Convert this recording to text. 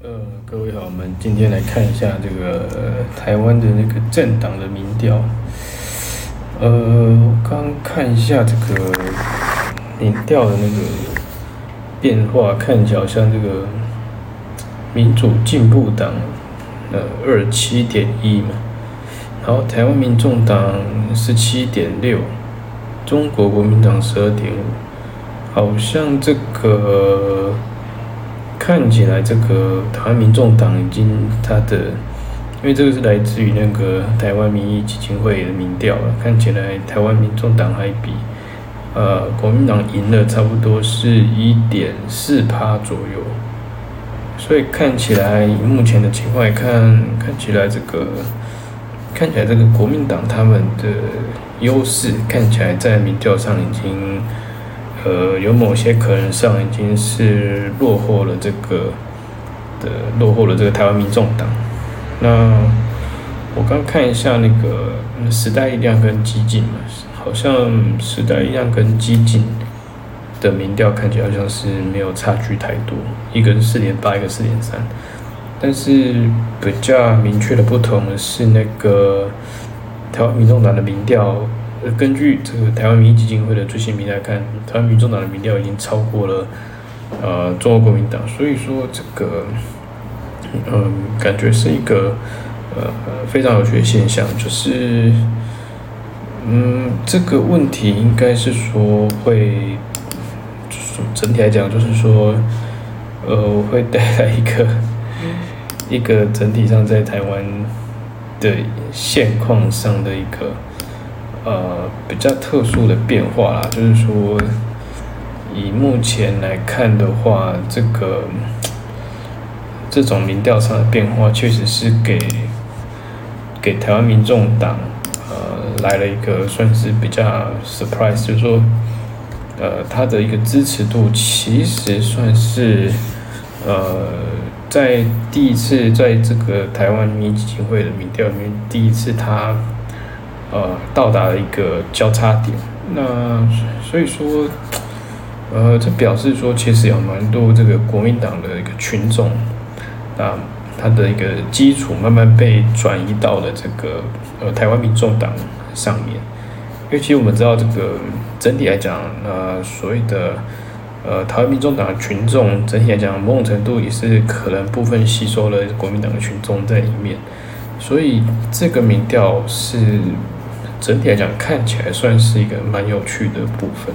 呃，各位好，我们今天来看一下这个台湾的那个政党的民调。呃，刚看一下这个民调的那个变化，看起来好像这个民主进步党呃二七点一嘛，然后台湾民众党十七点六，中国国民党十二点五，好像这个。看起来这个台湾民众党已经他的，因为这个是来自于那个台湾民意基金会的民调了。看起来台湾民众党还比呃国民党赢了差不多是一点四趴左右，所以看起来以目前的情况来看，看起来这个看起来这个国民党他们的优势看起来在民调上已经。呃，有某些可能上已经是落后了这个的落后了这个台湾民众党。那我刚看一下那个时代力量跟激进嘛，好像时代力量跟激进的民调看起来好像是没有差距太多，一个是四点八，一个四点三。但是比较明确的不同的是那个台湾民众党的民调。根据这个台湾民意基金会的最新民调看，台湾民众党的民调已经超过了呃中国国民党，所以说这个嗯感觉是一个呃非常有趣的现象，就是嗯这个问题应该是说会整体来讲就是说呃会带来一个一个整体上在台湾的现况上的一个。呃，比较特殊的变化啦，就是说，以目前来看的话，这个这种民调上的变化，确实是给给台湾民众党呃来了一个算是比较 surprise，就是说，呃，他的一个支持度其实算是呃在第一次在这个台湾民基金会的民调里面，第一次他。呃，到达了一个交叉点，那所以说，呃，这表示说，其实有蛮多这个国民党的一个群众，那他的一个基础慢慢被转移到了这个呃台湾民众党上面，因为其实我们知道这个整体来讲，呃，所谓的呃台湾民众党的群众整体来讲，某种程度也是可能部分吸收了国民党的群众在里面，所以这个民调是。整体来讲，看起来算是一个蛮有趣的部分。